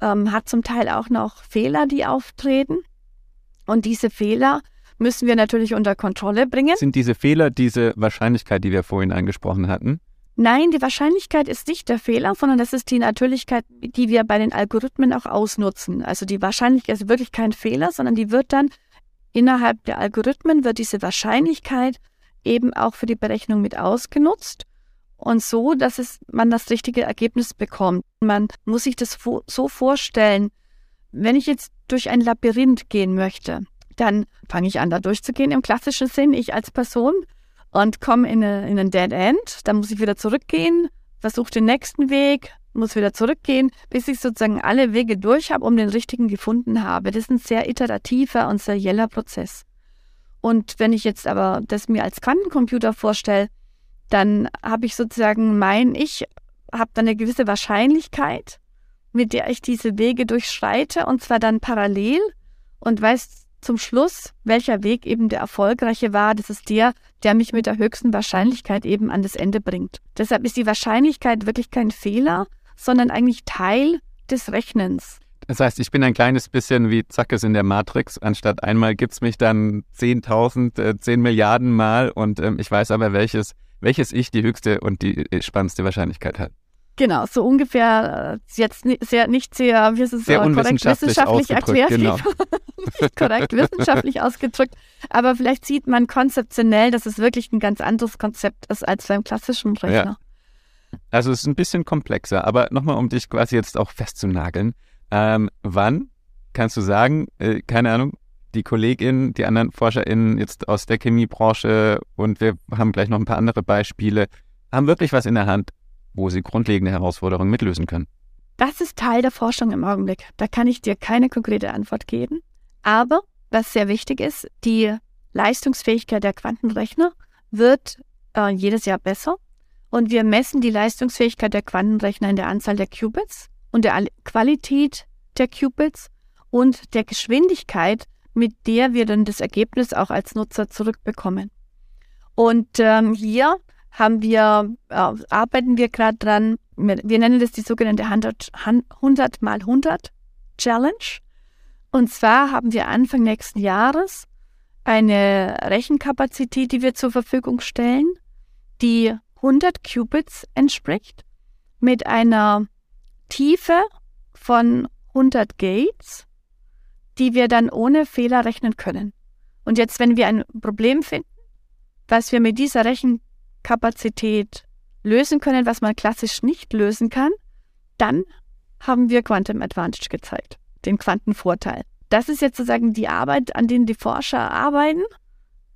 ähm, hat zum Teil auch noch Fehler, die auftreten. Und diese Fehler müssen wir natürlich unter Kontrolle bringen. Sind diese Fehler diese Wahrscheinlichkeit, die wir vorhin angesprochen hatten? Nein, die Wahrscheinlichkeit ist nicht der Fehler, sondern das ist die Natürlichkeit, die wir bei den Algorithmen auch ausnutzen. Also die Wahrscheinlichkeit ist wirklich kein Fehler, sondern die wird dann Innerhalb der Algorithmen wird diese Wahrscheinlichkeit eben auch für die Berechnung mit ausgenutzt und so, dass es, man das richtige Ergebnis bekommt. Man muss sich das so vorstellen, wenn ich jetzt durch ein Labyrinth gehen möchte, dann fange ich an, da durchzugehen im klassischen Sinn, ich als Person, und komme in, in ein Dead End. Dann muss ich wieder zurückgehen, versuche den nächsten Weg, muss wieder zurückgehen, bis ich sozusagen alle Wege durch habe, um den richtigen gefunden habe. Das ist ein sehr iterativer und serieller Prozess. Und wenn ich jetzt aber das mir als Quantencomputer vorstelle, dann habe ich sozusagen mein Ich, habe dann eine gewisse Wahrscheinlichkeit, mit der ich diese Wege durchschreite und zwar dann parallel und weiß zum Schluss, welcher Weg eben der erfolgreiche war. Das ist der, der mich mit der höchsten Wahrscheinlichkeit eben an das Ende bringt. Deshalb ist die Wahrscheinlichkeit wirklich kein Fehler, sondern eigentlich Teil des Rechnens. Das heißt, ich bin ein kleines bisschen wie Zackes in der Matrix. Anstatt einmal gibt es mich dann 10.000, äh, 10 Milliarden Mal und ähm, ich weiß aber, welches, welches Ich die höchste und die äh, spannendste Wahrscheinlichkeit hat. Genau, so ungefähr äh, jetzt sehr, nicht sehr, wie ist es sehr korrekt, wissenschaftlich erklärt. Genau. korrekt, wissenschaftlich ausgedrückt. Aber vielleicht sieht man konzeptionell, dass es wirklich ein ganz anderes Konzept ist als beim klassischen Rechner. Ja. Also es ist ein bisschen komplexer, aber nochmal, um dich quasi jetzt auch festzunageln. Ähm, wann kannst du sagen, äh, keine Ahnung, die KollegInnen, die anderen ForscherInnen jetzt aus der Chemiebranche und wir haben gleich noch ein paar andere Beispiele, haben wirklich was in der Hand, wo sie grundlegende Herausforderungen mitlösen können? Das ist Teil der Forschung im Augenblick. Da kann ich dir keine konkrete Antwort geben. Aber was sehr wichtig ist, die Leistungsfähigkeit der Quantenrechner wird äh, jedes Jahr besser. Und wir messen die Leistungsfähigkeit der Quantenrechner in der Anzahl der Qubits und der Qualität der Qubits und der Geschwindigkeit, mit der wir dann das Ergebnis auch als Nutzer zurückbekommen. Und ähm, hier haben wir, äh, arbeiten wir gerade dran, wir nennen das die sogenannte 100, 100 mal 100 Challenge. Und zwar haben wir Anfang nächsten Jahres eine Rechenkapazität, die wir zur Verfügung stellen, die 100 Qubits entspricht, mit einer Tiefe von 100 Gates, die wir dann ohne Fehler rechnen können. Und jetzt, wenn wir ein Problem finden, was wir mit dieser Rechenkapazität lösen können, was man klassisch nicht lösen kann, dann haben wir Quantum Advantage gezeigt, den Quantenvorteil. Das ist jetzt sozusagen die Arbeit, an denen die Forscher arbeiten,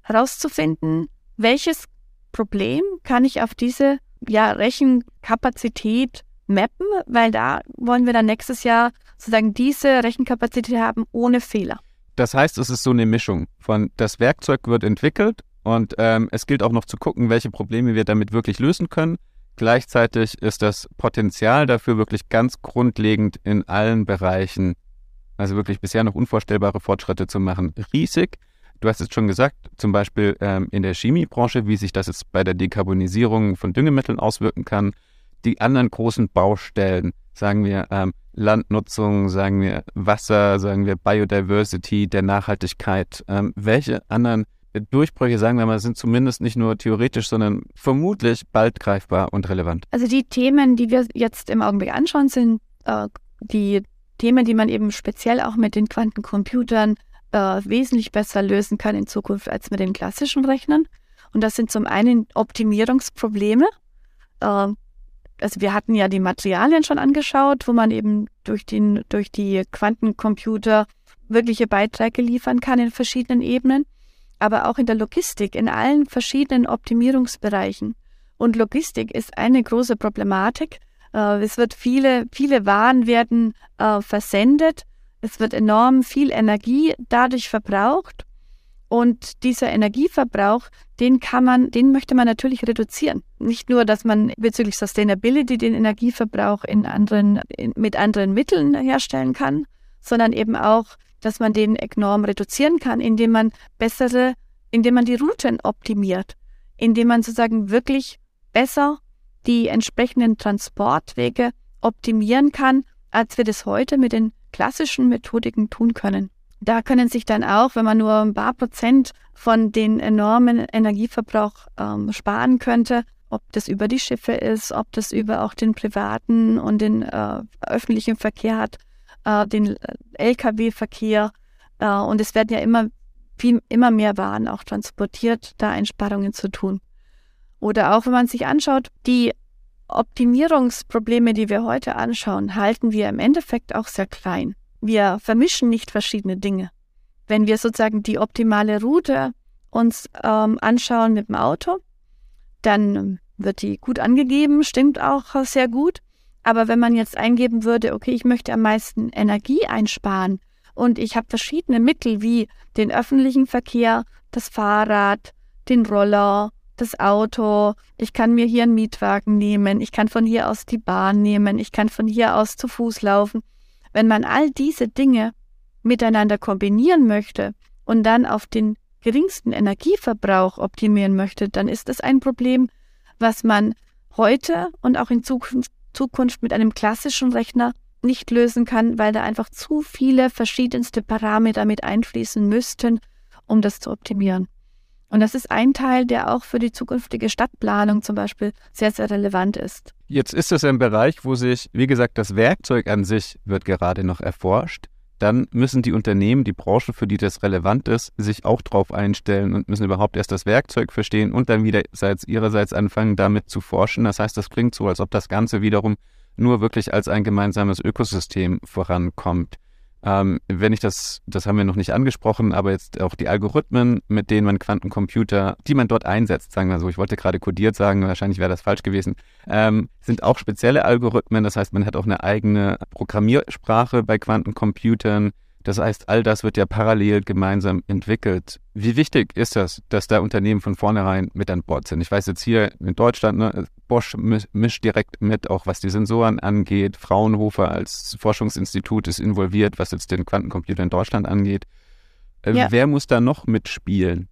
herauszufinden, welches Problem kann ich auf diese ja, Rechenkapazität mappen, weil da wollen wir dann nächstes Jahr sozusagen diese Rechenkapazität haben ohne Fehler. Das heißt, es ist so eine Mischung von das Werkzeug wird entwickelt und ähm, es gilt auch noch zu gucken, welche Probleme wir damit wirklich lösen können. gleichzeitig ist das Potenzial dafür wirklich ganz grundlegend in allen Bereichen, also wirklich bisher noch unvorstellbare Fortschritte zu machen, riesig. Du hast es schon gesagt, zum Beispiel ähm, in der Chemiebranche, wie sich das jetzt bei der Dekarbonisierung von Düngemitteln auswirken kann. Die anderen großen Baustellen, sagen wir ähm, Landnutzung, sagen wir Wasser, sagen wir Biodiversity, der Nachhaltigkeit. Ähm, welche anderen Durchbrüche, sagen wir mal, sind zumindest nicht nur theoretisch, sondern vermutlich bald greifbar und relevant. Also die Themen, die wir jetzt im Augenblick anschauen, sind äh, die Themen, die man eben speziell auch mit den Quantencomputern äh, wesentlich besser lösen kann in Zukunft als mit den klassischen Rechnern. Und das sind zum einen Optimierungsprobleme. Äh, also wir hatten ja die Materialien schon angeschaut, wo man eben durch, den, durch die Quantencomputer wirkliche Beiträge liefern kann in verschiedenen Ebenen aber auch in der Logistik, in allen verschiedenen Optimierungsbereichen. Und Logistik ist eine große Problematik. Äh, es wird viele, viele Waren werden äh, versendet. Es wird enorm viel Energie dadurch verbraucht. Und dieser Energieverbrauch, den kann man, den möchte man natürlich reduzieren. Nicht nur, dass man bezüglich Sustainability den Energieverbrauch in anderen, in, mit anderen Mitteln herstellen kann, sondern eben auch dass man den enorm reduzieren kann, indem man bessere, indem man die Routen optimiert, indem man sozusagen wirklich besser die entsprechenden Transportwege optimieren kann, als wir das heute mit den klassischen Methodiken tun können. Da können sich dann auch, wenn man nur ein paar Prozent von den enormen Energieverbrauch ähm, sparen könnte, ob das über die Schiffe ist, ob das über auch den privaten und den äh, öffentlichen Verkehr hat, äh, den Lkw-Verkehr äh, und es werden ja immer viel, immer mehr Waren auch transportiert, da Einsparungen zu tun. Oder auch wenn man sich anschaut, die Optimierungsprobleme, die wir heute anschauen, halten wir im Endeffekt auch sehr klein. Wir vermischen nicht verschiedene Dinge. Wenn wir sozusagen die optimale Route uns ähm, anschauen mit dem Auto, dann wird die gut angegeben, stimmt auch sehr gut. Aber wenn man jetzt eingeben würde, okay, ich möchte am meisten Energie einsparen und ich habe verschiedene Mittel wie den öffentlichen Verkehr, das Fahrrad, den Roller, das Auto, ich kann mir hier einen Mietwagen nehmen, ich kann von hier aus die Bahn nehmen, ich kann von hier aus zu Fuß laufen. Wenn man all diese Dinge miteinander kombinieren möchte und dann auf den geringsten Energieverbrauch optimieren möchte, dann ist das ein Problem, was man heute und auch in Zukunft mit einem klassischen Rechner nicht lösen kann, weil da einfach zu viele verschiedenste Parameter mit einfließen müssten, um das zu optimieren. Und das ist ein Teil, der auch für die zukünftige Stadtplanung zum Beispiel sehr, sehr relevant ist. Jetzt ist es ein Bereich, wo sich, wie gesagt, das Werkzeug an sich wird gerade noch erforscht dann müssen die Unternehmen, die Branche, für die das relevant ist, sich auch darauf einstellen und müssen überhaupt erst das Werkzeug verstehen und dann wieder ihrerseits anfangen, damit zu forschen. Das heißt, das klingt so, als ob das Ganze wiederum nur wirklich als ein gemeinsames Ökosystem vorankommt. Ähm, wenn ich das, das haben wir noch nicht angesprochen, aber jetzt auch die Algorithmen, mit denen man Quantencomputer, die man dort einsetzt, sagen wir so, ich wollte gerade kodiert sagen, wahrscheinlich wäre das falsch gewesen, ähm, sind auch spezielle Algorithmen. Das heißt, man hat auch eine eigene Programmiersprache bei Quantencomputern. Das heißt, all das wird ja parallel gemeinsam entwickelt. Wie wichtig ist das, dass da Unternehmen von vornherein mit an Bord sind? Ich weiß jetzt hier in Deutschland, ne, Bosch mischt direkt mit, auch was die Sensoren angeht. Fraunhofer als Forschungsinstitut ist involviert, was jetzt den Quantencomputer in Deutschland angeht. Äh, ja. Wer muss da noch mitspielen?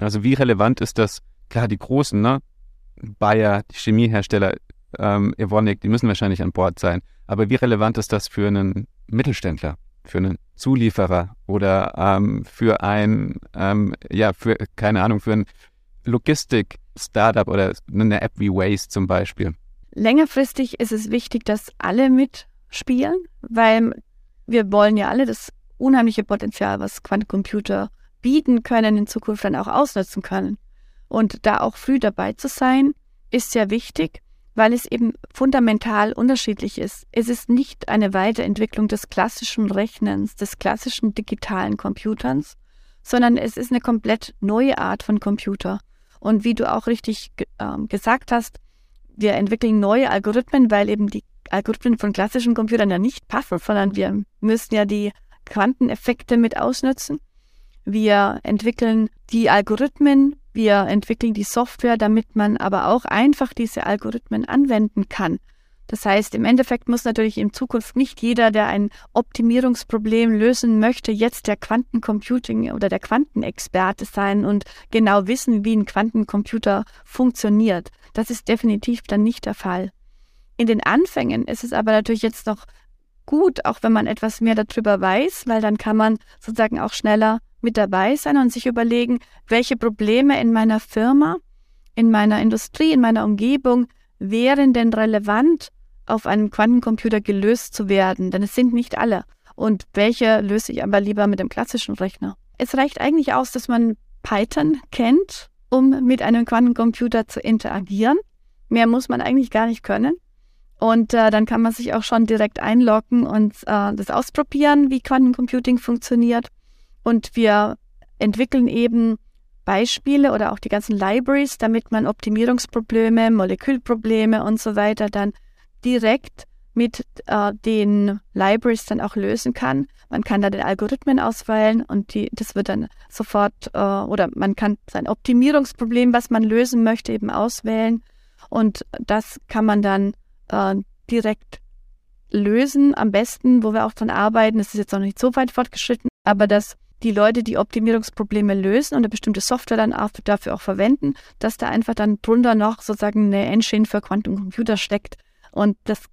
Also wie relevant ist das? Klar, die Großen, ne? Bayer, die Chemiehersteller, ähm, Evonik, die müssen wahrscheinlich an Bord sein. Aber wie relevant ist das für einen Mittelständler? für einen Zulieferer oder ähm, für ein, ähm, ja, für, keine Ahnung, für ein Logistik-Startup oder eine App wie Waze zum Beispiel? Längerfristig ist es wichtig, dass alle mitspielen, weil wir wollen ja alle das unheimliche Potenzial, was Quantencomputer bieten können, in Zukunft dann auch ausnutzen können. Und da auch früh dabei zu sein, ist sehr wichtig weil es eben fundamental unterschiedlich ist. Es ist nicht eine Weiterentwicklung des klassischen Rechnens, des klassischen digitalen Computers, sondern es ist eine komplett neue Art von Computer. Und wie du auch richtig äh, gesagt hast, wir entwickeln neue Algorithmen, weil eben die Algorithmen von klassischen Computern ja nicht passen, sondern wir müssen ja die Quanteneffekte mit ausnutzen. Wir entwickeln die Algorithmen, wir entwickeln die Software, damit man aber auch einfach diese Algorithmen anwenden kann. Das heißt, im Endeffekt muss natürlich in Zukunft nicht jeder, der ein Optimierungsproblem lösen möchte, jetzt der Quantencomputing oder der Quantenexperte sein und genau wissen, wie ein Quantencomputer funktioniert. Das ist definitiv dann nicht der Fall. In den Anfängen ist es aber natürlich jetzt noch gut, auch wenn man etwas mehr darüber weiß, weil dann kann man sozusagen auch schneller mit dabei sein und sich überlegen, welche Probleme in meiner Firma, in meiner Industrie, in meiner Umgebung wären denn relevant auf einem Quantencomputer gelöst zu werden, denn es sind nicht alle. Und welche löse ich aber lieber mit dem klassischen Rechner? Es reicht eigentlich aus, dass man Python kennt, um mit einem Quantencomputer zu interagieren. Mehr muss man eigentlich gar nicht können. Und äh, dann kann man sich auch schon direkt einloggen und äh, das ausprobieren, wie Quantencomputing funktioniert. Und wir entwickeln eben Beispiele oder auch die ganzen Libraries, damit man Optimierungsprobleme, Molekülprobleme und so weiter dann direkt mit äh, den Libraries dann auch lösen kann. Man kann da den Algorithmen auswählen und die, das wird dann sofort, äh, oder man kann sein Optimierungsproblem, was man lösen möchte, eben auswählen. Und das kann man dann äh, direkt lösen. Am besten, wo wir auch dran arbeiten, das ist jetzt noch nicht so weit fortgeschritten, aber dass die Leute die Optimierungsprobleme lösen und eine bestimmte Software dann auch dafür auch verwenden, dass da einfach dann drunter noch sozusagen eine Engine für Quantencomputer steckt, und das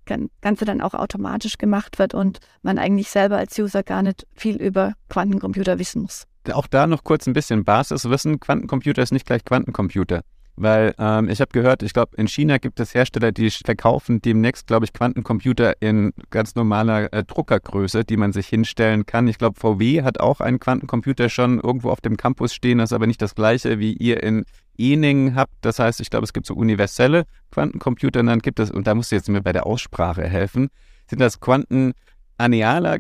Ganze dann auch automatisch gemacht wird und man eigentlich selber als User gar nicht viel über Quantencomputer wissen muss. Auch da noch kurz ein bisschen Basiswissen. Quantencomputer ist nicht gleich Quantencomputer. Weil ähm, ich habe gehört, ich glaube, in China gibt es Hersteller, die verkaufen demnächst, glaube ich, Quantencomputer in ganz normaler äh, Druckergröße, die man sich hinstellen kann. Ich glaube, VW hat auch einen Quantencomputer schon irgendwo auf dem Campus stehen. Das ist aber nicht das gleiche, wie ihr in Ening habt. Das heißt, ich glaube, es gibt so universelle Quantencomputer und dann gibt es, und da musst du jetzt mir bei der Aussprache helfen, sind das Quantenanealer,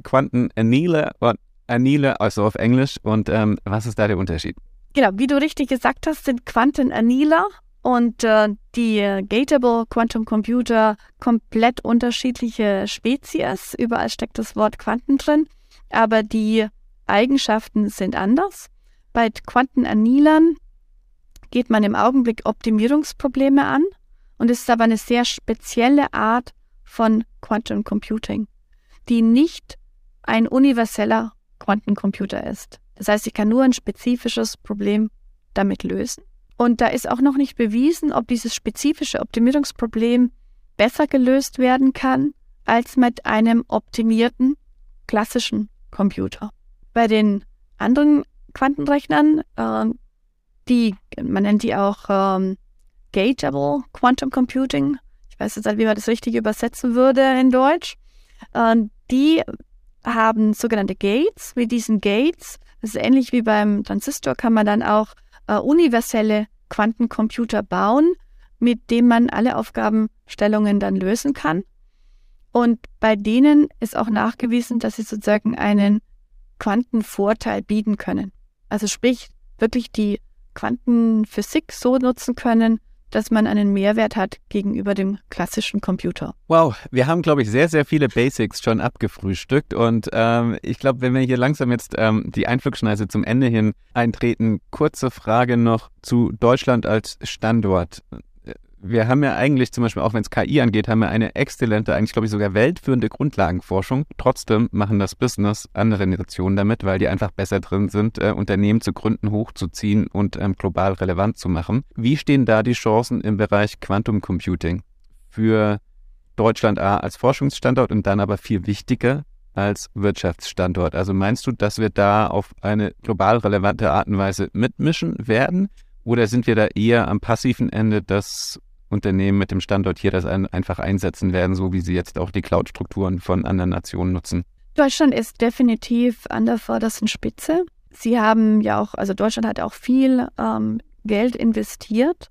und Anile, also auf Englisch. Und ähm, was ist da der Unterschied? Genau, wie du richtig gesagt hast, sind Quantenannealer und äh, die Gateable Quantum Computer komplett unterschiedliche Spezies. Überall steckt das Wort Quanten drin, aber die Eigenschaften sind anders. Bei Quantenannealern geht man im Augenblick Optimierungsprobleme an und es ist aber eine sehr spezielle Art von Quantum Computing, die nicht ein universeller Quantencomputer ist. Das heißt, ich kann nur ein spezifisches Problem damit lösen. Und da ist auch noch nicht bewiesen, ob dieses spezifische Optimierungsproblem besser gelöst werden kann als mit einem optimierten klassischen Computer. Bei den anderen Quantenrechnern, äh, die, man nennt die auch ähm, Gateable Quantum Computing, ich weiß jetzt nicht, wie man das richtig übersetzen würde in Deutsch, äh, die haben sogenannte Gates. Mit diesen Gates das ist ähnlich wie beim Transistor, kann man dann auch äh, universelle Quantencomputer bauen, mit dem man alle Aufgabenstellungen dann lösen kann. Und bei denen ist auch nachgewiesen, dass sie sozusagen einen Quantenvorteil bieten können. Also sprich, wirklich die Quantenphysik so nutzen können, dass man einen Mehrwert hat gegenüber dem klassischen Computer. Wow, wir haben, glaube ich, sehr, sehr viele Basics schon abgefrühstückt und ähm, ich glaube, wenn wir hier langsam jetzt ähm, die Einflugschneise zum Ende hin eintreten, kurze Frage noch zu Deutschland als Standort wir haben ja eigentlich zum Beispiel, auch wenn es KI angeht, haben wir eine exzellente, eigentlich glaube ich sogar weltführende Grundlagenforschung. Trotzdem machen das Business andere Nationen damit, weil die einfach besser drin sind, äh, Unternehmen zu gründen, hochzuziehen und ähm, global relevant zu machen. Wie stehen da die Chancen im Bereich Quantum Computing für Deutschland A als Forschungsstandort und dann aber viel wichtiger als Wirtschaftsstandort? Also meinst du, dass wir da auf eine global relevante Art und Weise mitmischen werden? Oder sind wir da eher am passiven Ende, dass Unternehmen mit dem Standort hier das ein, einfach einsetzen werden, so wie sie jetzt auch die Cloud-Strukturen von anderen Nationen nutzen? Deutschland ist definitiv an der vordersten Spitze. Sie haben ja auch, also Deutschland hat auch viel ähm, Geld investiert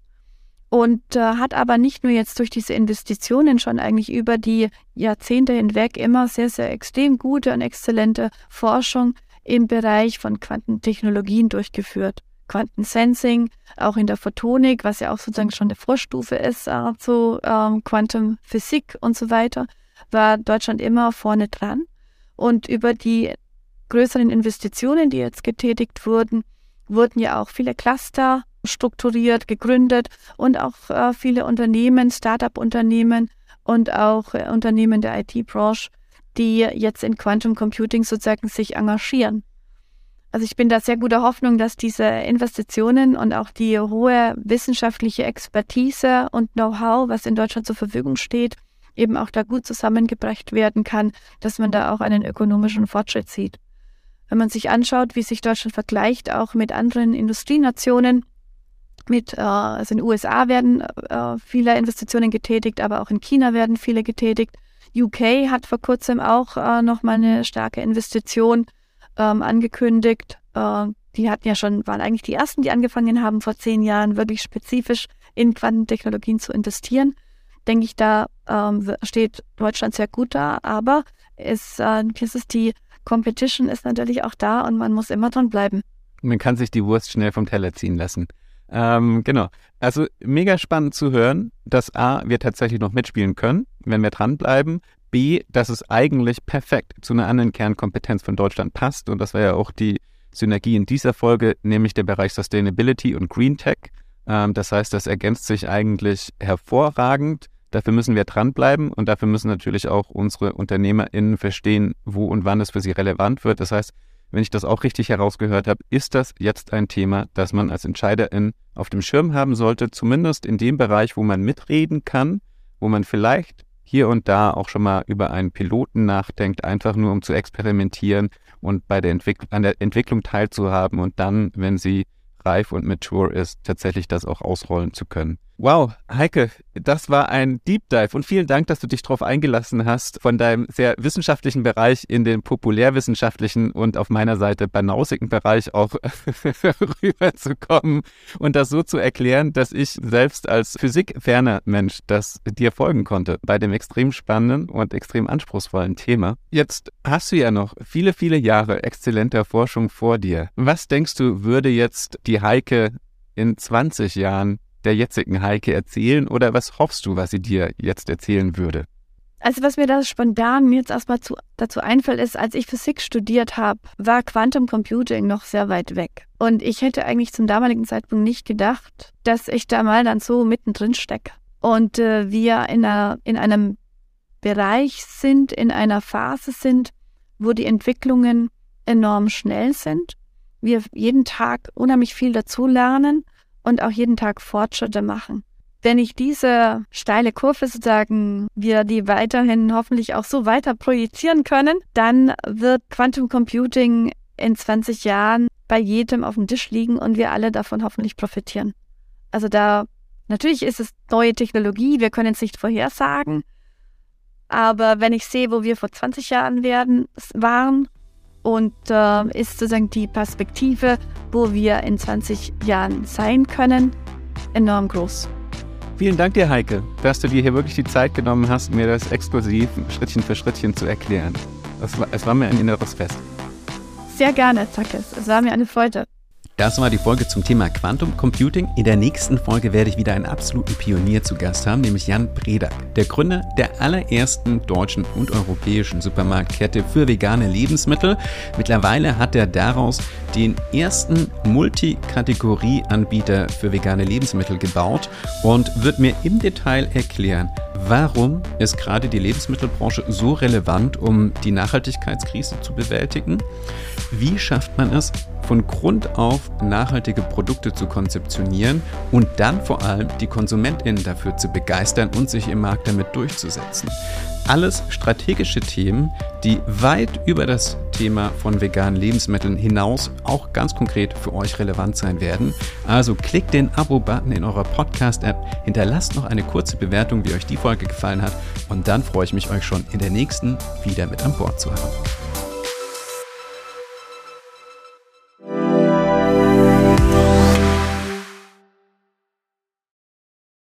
und äh, hat aber nicht nur jetzt durch diese Investitionen schon eigentlich über die Jahrzehnte hinweg immer sehr, sehr extrem gute und exzellente Forschung im Bereich von Quantentechnologien durchgeführt. Quantensensing, auch in der Photonik, was ja auch sozusagen schon eine Vorstufe ist äh, zu ähm, Quantum Physik und so weiter, war Deutschland immer vorne dran. Und über die größeren Investitionen, die jetzt getätigt wurden, wurden ja auch viele Cluster strukturiert, gegründet und auch äh, viele Unternehmen, Start-up-Unternehmen und auch äh, Unternehmen der IT-Branche, die jetzt in Quantum Computing sozusagen sich engagieren. Also ich bin da sehr guter Hoffnung, dass diese Investitionen und auch die hohe wissenschaftliche Expertise und Know-how, was in Deutschland zur Verfügung steht, eben auch da gut zusammengebracht werden kann, dass man da auch einen ökonomischen Fortschritt sieht. Wenn man sich anschaut, wie sich Deutschland vergleicht, auch mit anderen Industrienationen, mit, äh, also in den USA werden äh, viele Investitionen getätigt, aber auch in China werden viele getätigt. UK hat vor kurzem auch äh, nochmal eine starke Investition ähm, angekündigt. Äh, die hatten ja schon, waren eigentlich die ersten, die angefangen haben, vor zehn Jahren wirklich spezifisch in Quantentechnologien zu investieren. Denke ich, da ähm, steht Deutschland sehr gut da, aber es, äh, es ist die Competition ist natürlich auch da und man muss immer dran bleiben. Man kann sich die Wurst schnell vom Teller ziehen lassen. Ähm, genau. Also mega spannend zu hören, dass A, wir tatsächlich noch mitspielen können, wenn wir dranbleiben. B, dass es eigentlich perfekt zu einer anderen Kernkompetenz von Deutschland passt. Und das war ja auch die Synergie in dieser Folge, nämlich der Bereich Sustainability und Green Tech. Ähm, das heißt, das ergänzt sich eigentlich hervorragend. Dafür müssen wir dranbleiben und dafür müssen natürlich auch unsere UnternehmerInnen verstehen, wo und wann es für sie relevant wird. Das heißt, wenn ich das auch richtig herausgehört habe, ist das jetzt ein Thema, das man als Entscheiderin auf dem Schirm haben sollte, zumindest in dem Bereich, wo man mitreden kann, wo man vielleicht hier und da auch schon mal über einen Piloten nachdenkt, einfach nur um zu experimentieren und bei der Entwick an der Entwicklung teilzuhaben und dann, wenn sie reif und mature ist, tatsächlich das auch ausrollen zu können. Wow, Heike, das war ein Deep Dive und vielen Dank, dass du dich darauf eingelassen hast, von deinem sehr wissenschaftlichen Bereich in den populärwissenschaftlichen und auf meiner Seite banausigen Bereich auch rüberzukommen und das so zu erklären, dass ich selbst als physikferner Mensch das dir folgen konnte bei dem extrem spannenden und extrem anspruchsvollen Thema. Jetzt hast du ja noch viele, viele Jahre exzellenter Forschung vor dir. Was denkst du, würde jetzt die Heike in 20 Jahren der jetzigen Heike erzählen oder was hoffst du, was sie dir jetzt erzählen würde? Also was mir da spontan jetzt erstmal zu, dazu einfällt, ist, als ich Physik studiert habe, war Quantum Computing noch sehr weit weg. Und ich hätte eigentlich zum damaligen Zeitpunkt nicht gedacht, dass ich da mal dann so mittendrin stecke. Und äh, wir in, einer, in einem Bereich sind, in einer Phase sind, wo die Entwicklungen enorm schnell sind. Wir jeden Tag unheimlich viel dazulernen und auch jeden Tag Fortschritte machen. Wenn ich diese steile Kurve sozusagen, wir die weiterhin hoffentlich auch so weiter projizieren können, dann wird Quantum Computing in 20 Jahren bei jedem auf dem Tisch liegen und wir alle davon hoffentlich profitieren. Also da, natürlich ist es neue Technologie, wir können es nicht vorhersagen, aber wenn ich sehe, wo wir vor 20 Jahren werden, waren und äh, ist sozusagen die Perspektive, wo wir in 20 Jahren sein können, enorm groß. Vielen Dank dir, Heike, dass du dir hier wirklich die Zeit genommen hast, mir das exklusiv Schrittchen für Schrittchen zu erklären. Es war, es war mir ein inneres Fest. Sehr gerne, Zackes. Es war mir eine Freude. Das war die Folge zum Thema Quantum Computing. In der nächsten Folge werde ich wieder einen absoluten Pionier zu Gast haben, nämlich Jan Bredak, der Gründer der allerersten deutschen und europäischen Supermarktkette für vegane Lebensmittel. Mittlerweile hat er daraus den ersten Multikategorie-Anbieter für vegane Lebensmittel gebaut und wird mir im Detail erklären, warum ist gerade die Lebensmittelbranche so relevant, um die Nachhaltigkeitskrise zu bewältigen. Wie schafft man es, von Grund auf nachhaltige Produkte zu konzeptionieren und dann vor allem die KonsumentInnen dafür zu begeistern und sich im Markt damit durchzusetzen? Alles strategische Themen, die weit über das Thema von veganen Lebensmitteln hinaus auch ganz konkret für euch relevant sein werden. Also klickt den Abo-Button in eurer Podcast-App, hinterlasst noch eine kurze Bewertung, wie euch die Folge gefallen hat und dann freue ich mich, euch schon in der nächsten wieder mit an Bord zu haben.